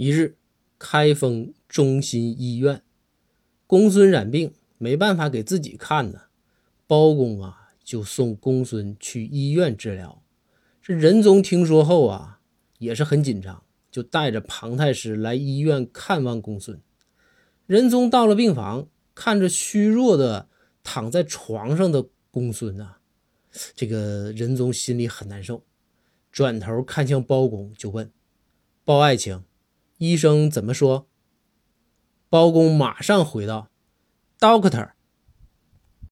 一日，开封中心医院，公孙染病，没办法给自己看呢，包公啊就送公孙去医院治疗。这仁宗听说后啊，也是很紧张，就带着庞太师来医院看望公孙。仁宗到了病房，看着虚弱的躺在床上的公孙啊，这个仁宗心里很难受，转头看向包公，就问：“包爱卿。”医生怎么说？包公马上回道：“Doctor，